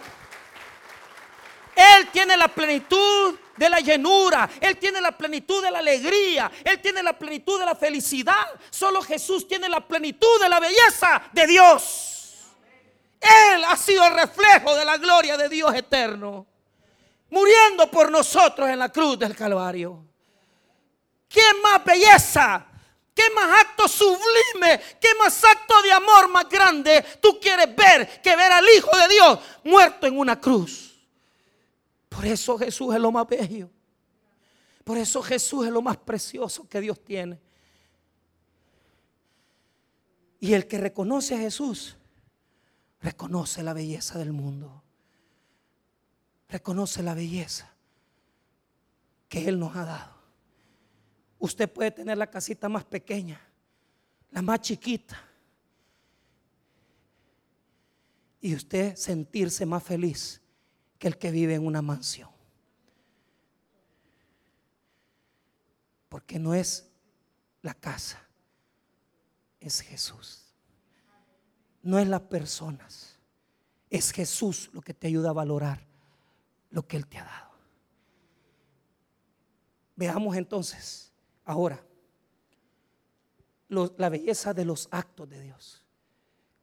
Él tiene la plenitud de la llenura, Él tiene la plenitud de la alegría, Él tiene la plenitud de la felicidad. Solo Jesús tiene la plenitud de la belleza de Dios. Él ha sido el reflejo de la gloria de Dios eterno, muriendo por nosotros en la cruz del Calvario. ¿Qué más belleza? ¿Qué más acto sublime? ¿Qué más acto de amor más grande tú quieres ver que ver al Hijo de Dios muerto en una cruz? Por eso Jesús es lo más bello. Por eso Jesús es lo más precioso que Dios tiene. Y el que reconoce a Jesús, reconoce la belleza del mundo. Reconoce la belleza que Él nos ha dado. Usted puede tener la casita más pequeña, la más chiquita. Y usted sentirse más feliz que el que vive en una mansión. Porque no es la casa, es Jesús. No es las personas, es Jesús lo que te ayuda a valorar lo que Él te ha dado. Veamos entonces ahora la belleza de los actos de Dios.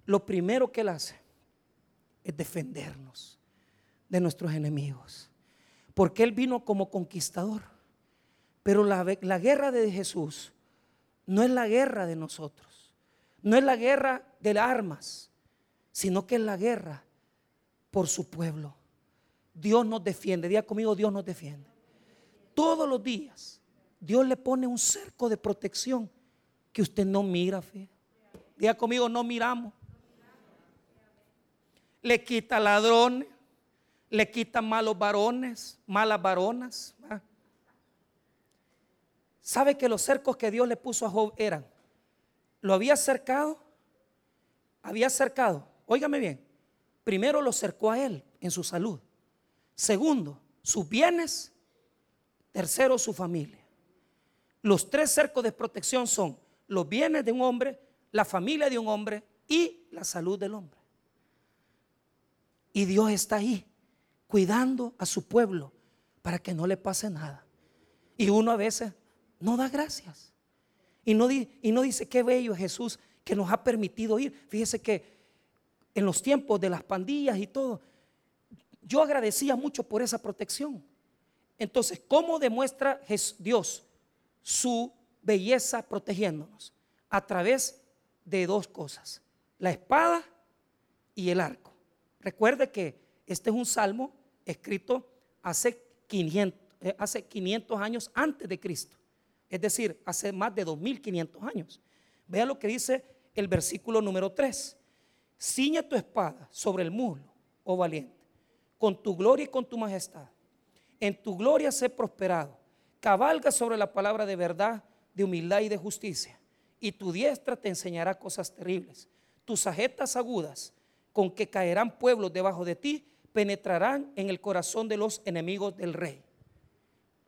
Lo primero que Él hace es defendernos de nuestros enemigos. Porque Él vino como conquistador. Pero la, la, guerra de Jesús no es la guerra de nosotros. No es la guerra de armas, sino que es la guerra por su pueblo. Dios nos defiende. Diga conmigo, Dios nos defiende. Todos los días Dios le pone un cerco de protección que usted no mira. Diga conmigo, no miramos. Le quita ladrones le quitan malos varones, malas varonas. ¿Sabe que los cercos que Dios le puso a Job eran? Lo había cercado, había cercado, óigame bien, primero lo cercó a él en su salud, segundo, sus bienes, tercero, su familia. Los tres cercos de protección son los bienes de un hombre, la familia de un hombre y la salud del hombre. Y Dios está ahí cuidando a su pueblo para que no le pase nada. Y uno a veces no da gracias. Y no, y no dice qué bello es Jesús que nos ha permitido ir. Fíjese que en los tiempos de las pandillas y todo, yo agradecía mucho por esa protección. Entonces, ¿cómo demuestra Dios su belleza protegiéndonos? A través de dos cosas, la espada y el arco. Recuerde que este es un salmo escrito hace 500, eh, hace 500 años antes de Cristo. Es decir, hace más de 2500 años. Vea lo que dice el versículo número 3. Ciñe tu espada sobre el muslo, oh valiente, con tu gloria y con tu majestad. En tu gloria sé prosperado. Cabalga sobre la palabra de verdad, de humildad y de justicia. Y tu diestra te enseñará cosas terribles. Tus sajetas agudas, con que caerán pueblos debajo de ti, penetrarán en el corazón de los enemigos del rey.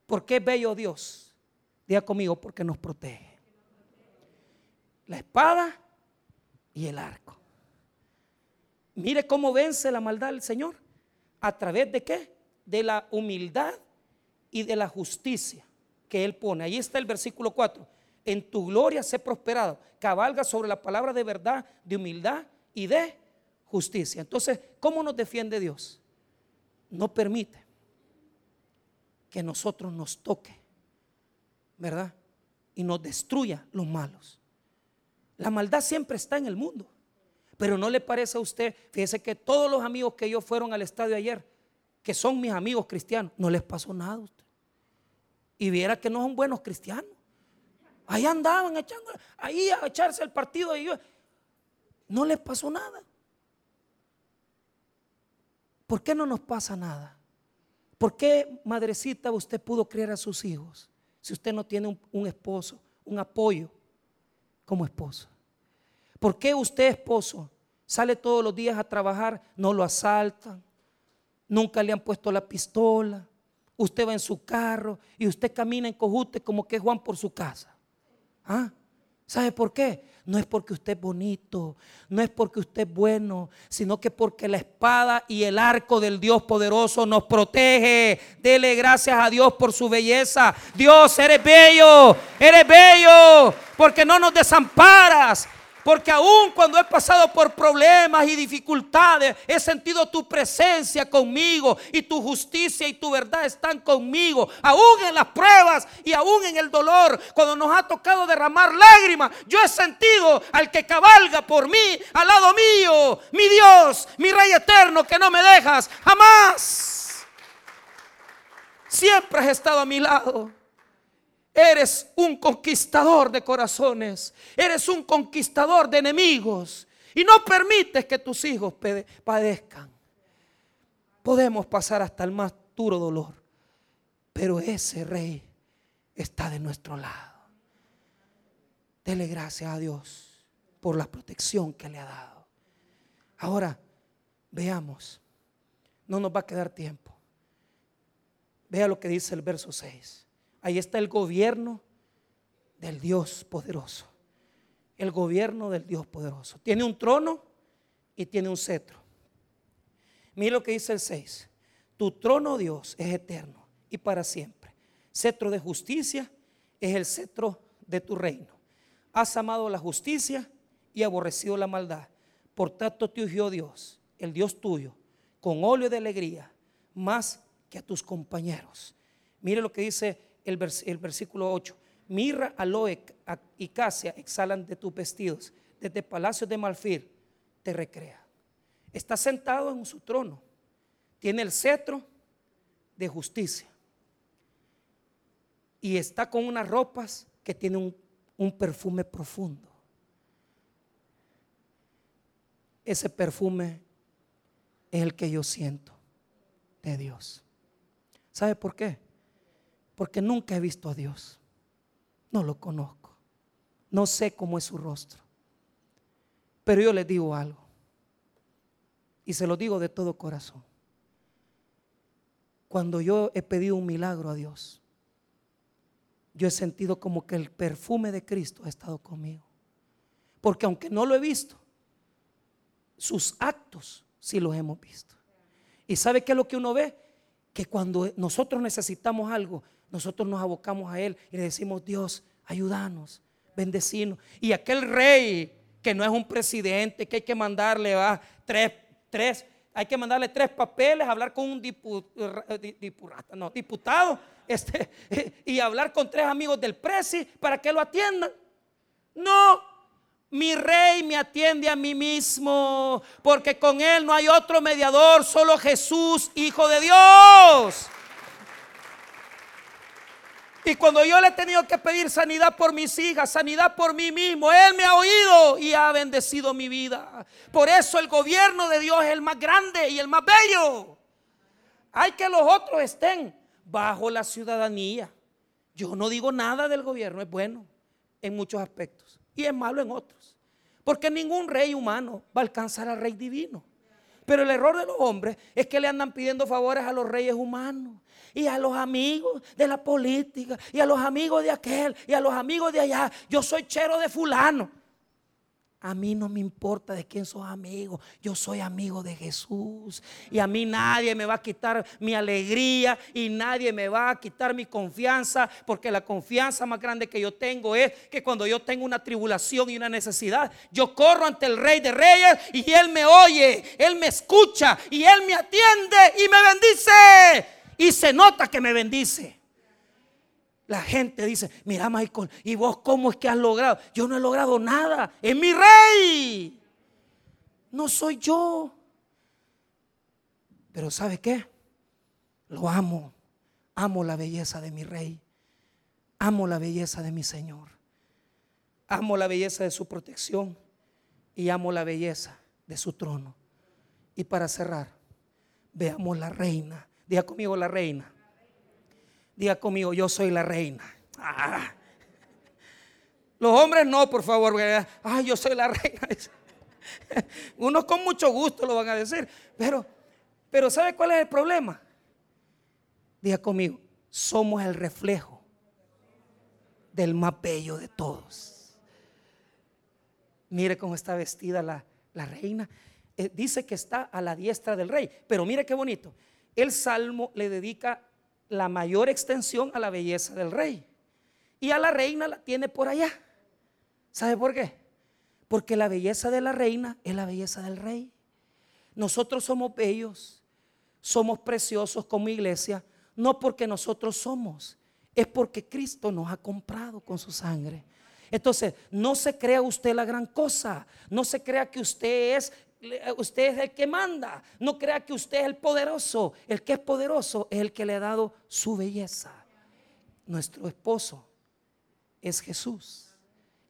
¿Por qué bello Dios? Diga conmigo, porque nos protege. La espada y el arco. Mire cómo vence la maldad el Señor. ¿A través de qué? De la humildad y de la justicia que Él pone. Ahí está el versículo 4. En tu gloria sé prosperado. Cabalga sobre la palabra de verdad, de humildad y de justicia. Entonces, ¿cómo nos defiende Dios? No permite que nosotros nos toque, ¿verdad? Y nos destruya los malos. La maldad siempre está en el mundo. Pero no le parece a usted, fíjese que todos los amigos que ellos fueron al estadio ayer, que son mis amigos cristianos, no les pasó nada a usted. Y viera que no son buenos cristianos. Ahí andaban echando, ahí a echarse el partido. Y no les pasó nada. ¿Por qué no nos pasa nada? ¿Por qué, madrecita, usted pudo criar a sus hijos si usted no tiene un, esposo, un apoyo como esposo? ¿Por qué usted, esposo, sale todos los días a trabajar, no lo asaltan, nunca le han puesto la pistola, usted va en su carro y usted camina en cojute como que Juan por su casa? ¿Ah? ¿Sabe por qué? No es porque usted es bonito, no es porque usted es bueno, sino que porque la espada y el arco del Dios poderoso nos protege. Dele gracias a Dios por su belleza. Dios, eres bello, eres bello, porque no nos desamparas. Porque aún cuando he pasado por problemas y dificultades, he sentido tu presencia conmigo y tu justicia y tu verdad están conmigo. Aún en las pruebas y aún en el dolor, cuando nos ha tocado derramar lágrimas, yo he sentido al que cabalga por mí, al lado mío, mi Dios, mi Rey eterno, que no me dejas jamás. Siempre has estado a mi lado. Eres un conquistador de corazones. Eres un conquistador de enemigos. Y no permites que tus hijos padezcan. Podemos pasar hasta el más duro dolor. Pero ese rey está de nuestro lado. Dele gracias a Dios por la protección que le ha dado. Ahora, veamos. No nos va a quedar tiempo. Vea lo que dice el verso 6. Ahí está el gobierno del Dios poderoso. El gobierno del Dios poderoso. Tiene un trono y tiene un cetro. Mira lo que dice el 6. Tu trono, Dios, es eterno y para siempre. Cetro de justicia es el cetro de tu reino. Has amado la justicia y aborrecido la maldad. Por tanto te ungió Dios, el Dios tuyo, con óleo de alegría, más que a tus compañeros. Mire lo que dice el, versículo 8. Mirra, aloe y casia exhalan de tus vestidos. Desde palacios de Malfir te recrea. Está sentado en su trono. Tiene el cetro de justicia. Y está con unas ropas que tienen un, un perfume profundo. Ese perfume es el que yo siento de Dios. ¿Sabe por qué? Porque nunca he visto a Dios. No lo conozco. No sé cómo es su rostro. Pero yo les digo algo. Y se lo digo de todo corazón. Cuando yo he pedido un milagro a Dios, yo he sentido como que el perfume de Cristo ha estado conmigo. Porque aunque no lo he visto, sus actos sí los hemos visto. ¿Y sabe qué es lo que uno ve? Que cuando nosotros necesitamos algo, nosotros nos abocamos a Él y le decimos, Dios, ayúdanos, bendecinos. Y aquel rey que no es un presidente, que hay que mandarle va, tres, tres, hay que mandarle tres papeles, hablar con un no, diputado este, y hablar con tres amigos del presi para que lo atiendan. No, mi rey me atiende a mí mismo, porque con él no hay otro mediador, solo Jesús, Hijo de Dios. Y cuando yo le he tenido que pedir sanidad por mis hijas, sanidad por mí mismo, Él me ha oído y ha bendecido mi vida. Por eso el gobierno de Dios es el más grande y el más bello. Hay que los otros estén bajo la ciudadanía. Yo no digo nada del gobierno, es bueno en muchos aspectos y es malo en otros. Porque ningún rey humano va a alcanzar al rey divino. Pero el error de los hombres es que le andan pidiendo favores a los reyes humanos y a los amigos de la política y a los amigos de aquel y a los amigos de allá. Yo soy chero de fulano. A mí no me importa de quién sos amigo. Yo soy amigo de Jesús. Y a mí nadie me va a quitar mi alegría y nadie me va a quitar mi confianza. Porque la confianza más grande que yo tengo es que cuando yo tengo una tribulación y una necesidad, yo corro ante el Rey de Reyes y Él me oye, Él me escucha y Él me atiende y me bendice y se nota que me bendice. La gente dice, mira Michael, ¿y vos cómo es que has logrado? Yo no he logrado nada, es mi rey. No soy yo. Pero ¿sabe qué? Lo amo. Amo la belleza de mi rey. Amo la belleza de mi Señor. Amo la belleza de su protección y amo la belleza de su trono. Y para cerrar, veamos la reina. Diga conmigo la reina. Diga conmigo, yo soy la reina. Ah. Los hombres no, por favor. Ay, yo soy la reina. Unos con mucho gusto lo van a decir. Pero, pero ¿sabe cuál es el problema? Diga conmigo, somos el reflejo del más bello de todos. Mire cómo está vestida la, reina. Eh, dice que está a la diestra del rey. Pero mire qué bonito. El salmo le dedica la mayor extensión a la belleza del rey. Y a la reina la tiene por allá. ¿Sabe por qué? Porque la belleza de la reina es la belleza del rey. Nosotros somos bellos, somos preciosos como iglesia, no porque nosotros somos, es porque Cristo nos ha comprado con su sangre. Entonces, no se crea usted la gran cosa, no se crea que usted es usted es el que manda. No crea que usted es el poderoso. El que es poderoso es el que le ha dado su belleza. Nuestro esposo es Jesús.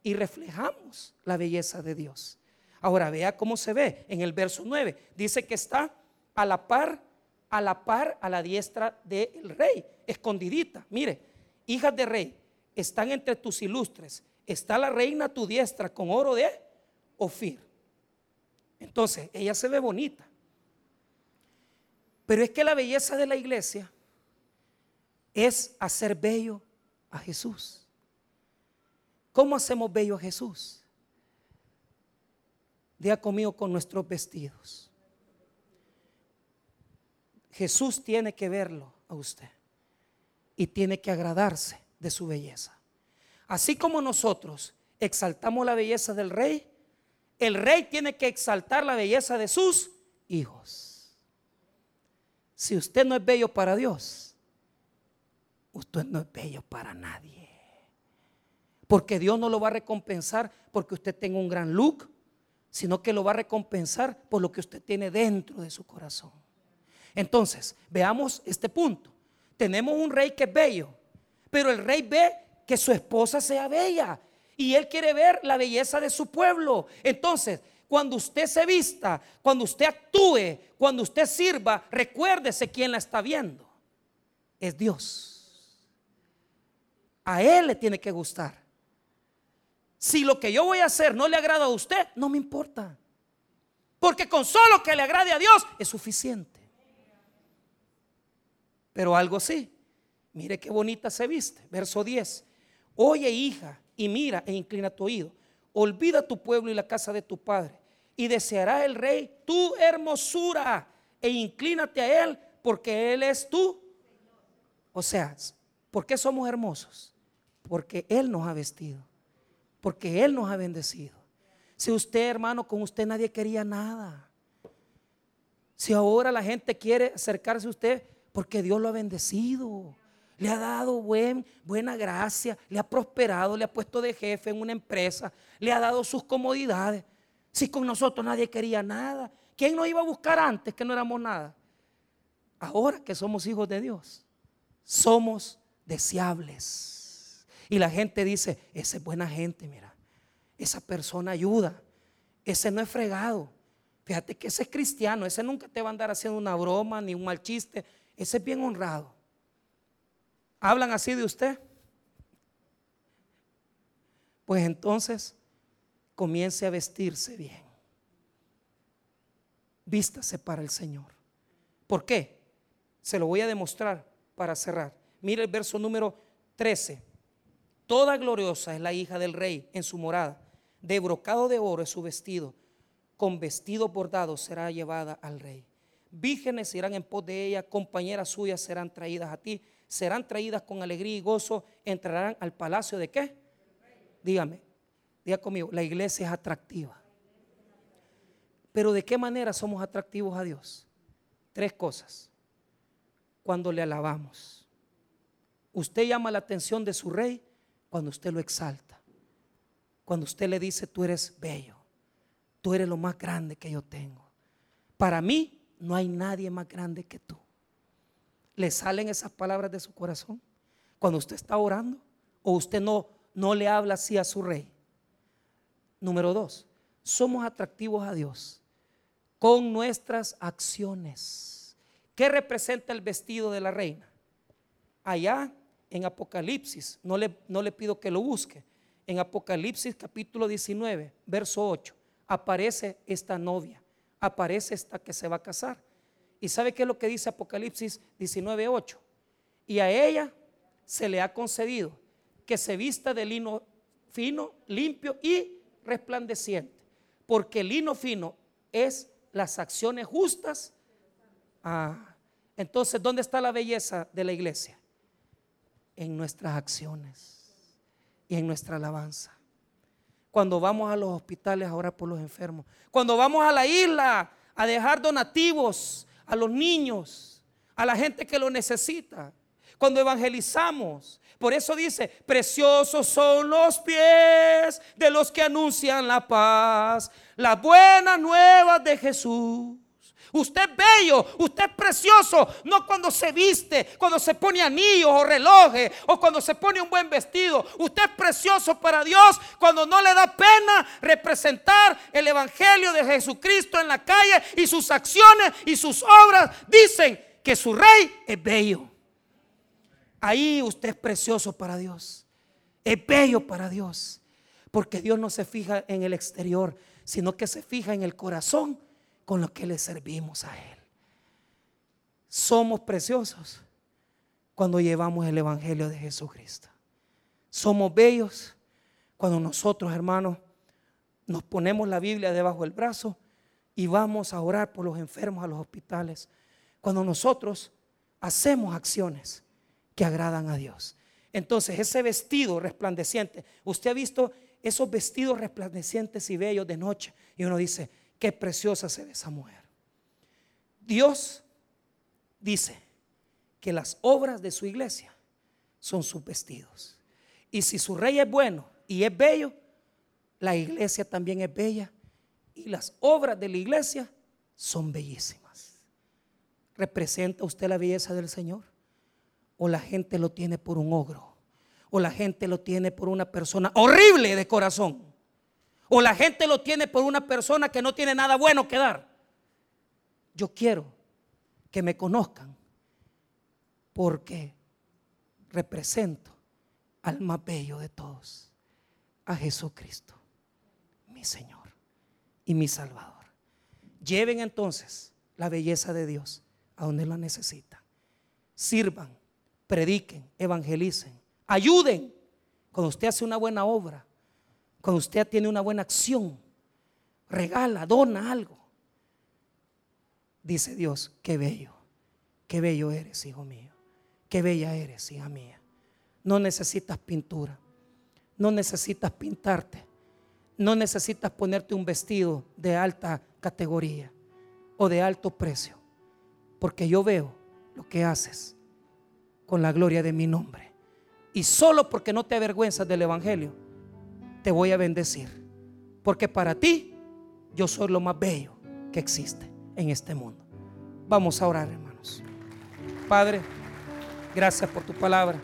Y reflejamos la belleza de Dios. Ahora vea cómo se ve en el verso 9. Dice que está a la par, a la par, a la diestra del rey, escondidita. Mire, hijas de rey, están entre tus ilustres. Está la reina a tu diestra con oro de Ofir. Entonces, ella se ve bonita. Pero es que la belleza de la iglesia es hacer bello a Jesús. ¿Cómo hacemos bello a Jesús? Diga conmigo con nuestros vestidos. Jesús tiene que verlo a usted y tiene que agradarse de su belleza. Así como nosotros exaltamos la belleza del rey, el rey tiene que exaltar la belleza de sus hijos. Si usted no es bello para Dios, usted no es bello para nadie. Porque Dios no lo va a recompensar porque usted tenga un gran look, sino que lo va a recompensar por lo que usted tiene dentro de su corazón. Entonces, veamos este punto. Tenemos un rey que es bello, pero el rey ve que su esposa sea bella y Él quiere ver la belleza de su pueblo. Entonces, cuando usted se vista, cuando usted actúe, cuando usted sirva, recuérdese quién la está viendo. Es Dios. A Él le tiene que gustar. Si lo que yo voy a hacer no le agrada a usted, no me importa. Porque con solo que le agrade a Dios es suficiente. Pero algo sí. Mire qué bonita se viste. Verso 10. Oye hija, y mira e inclina tu oído. Olvida tu pueblo y la casa de tu padre. Y deseará el rey tu hermosura e inclínate a él porque él es tú. O sea, ¿por qué somos hermosos? Porque él nos ha vestido. Porque él nos ha bendecido. Si usted, hermano, con usted nadie quería nada. Si ahora la gente quiere acercarse a usted, porque Dios lo ha bendecido le ha dado buen, buena gracia, le ha prosperado, le ha puesto de jefe en una empresa, le ha dado sus comodidades. Si con nosotros nadie quería nada, ¿quién nos iba a buscar antes que no éramos nada? Ahora que somos hijos de Dios, somos deseables. Y la gente dice, esa es buena gente, mira, esa persona ayuda, ese no es fregado. Fíjate que ese es cristiano, ese nunca te va a andar haciendo una broma ni un mal chiste, ese es bien honrado. ¿Hablan así de usted? Pues entonces comience a vestirse bien. Vístase para el Señor. ¿Por qué? Se lo voy a demostrar para cerrar. Mire el verso número 13. Toda gloriosa es la hija del rey en su morada. De brocado de oro es su vestido. Con vestido bordado será llevada al rey. Vírgenes irán en pos de ella, compañeras suyas serán traídas a ti serán traídas con alegría y gozo, entrarán al palacio de qué? Dígame, diga conmigo, la iglesia es atractiva. Pero ¿de qué manera somos atractivos a Dios? Tres cosas. Cuando le alabamos. Usted llama la atención de su rey cuando usted lo exalta. Cuando usted le dice, tú eres bello. Tú eres lo más grande que yo tengo. Para mí no hay nadie más grande que tú le salen esas palabras de su corazón cuando usted está orando o usted no, no le habla así a su rey. Número dos, somos atractivos a Dios con nuestras acciones. ¿Qué representa el vestido de la reina? Allá en Apocalipsis, no le, no le pido que lo busque, en Apocalipsis capítulo 19, verso 8, aparece esta novia, aparece esta que se va a casar. ¿Y sabe qué es lo que dice Apocalipsis 19, 8? Y a ella se le ha concedido que se vista de lino fino, limpio y resplandeciente. Porque el lino fino es las acciones justas. Ah, entonces, ¿dónde está la belleza de la iglesia? En nuestras acciones y en nuestra alabanza. Cuando vamos a los hospitales a orar por los enfermos. Cuando vamos a la isla a dejar donativos a los niños, a la gente que lo necesita. Cuando evangelizamos. Por eso dice, preciosos son los pies de los que anuncian la paz, la buena nueva de Jesús. Usted es bello, usted es precioso, no cuando se viste, cuando se pone anillos o relojes o cuando se pone un buen vestido. Usted es precioso para Dios cuando no le da pena representar el Evangelio de Jesucristo en la calle y sus acciones y sus obras dicen que su rey es bello. Ahí usted es precioso para Dios, es bello para Dios, porque Dios no se fija en el exterior, sino que se fija en el corazón con lo que le servimos a Él. Somos preciosos cuando llevamos el Evangelio de Jesucristo. Somos bellos cuando nosotros, hermanos, nos ponemos la Biblia debajo del brazo y vamos a orar por los enfermos a los hospitales. Cuando nosotros hacemos acciones que agradan a Dios. Entonces, ese vestido resplandeciente, usted ha visto esos vestidos resplandecientes y bellos de noche y uno dice, Qué preciosa se ve esa mujer. Dios dice que las obras de su iglesia son sus vestidos. Y si su rey es bueno y es bello, la iglesia también es bella. Y las obras de la iglesia son bellísimas. ¿Representa usted la belleza del Señor? ¿O la gente lo tiene por un ogro? ¿O la gente lo tiene por una persona horrible de corazón? O la gente lo tiene por una persona que no tiene nada bueno que dar. Yo quiero que me conozcan porque represento al más bello de todos, a Jesucristo, mi Señor y mi Salvador. Lleven entonces la belleza de Dios a donde la necesitan. Sirvan, prediquen, evangelicen, ayuden. Cuando usted hace una buena obra, cuando usted tiene una buena acción, regala, dona algo. Dice Dios, qué bello, qué bello eres, hijo mío. Qué bella eres, hija mía. No necesitas pintura, no necesitas pintarte, no necesitas ponerte un vestido de alta categoría o de alto precio, porque yo veo lo que haces con la gloria de mi nombre. Y solo porque no te avergüenzas del Evangelio, te voy a bendecir. Porque para ti yo soy lo más bello que existe en este mundo. Vamos a orar, hermanos. Padre, gracias por tu palabra.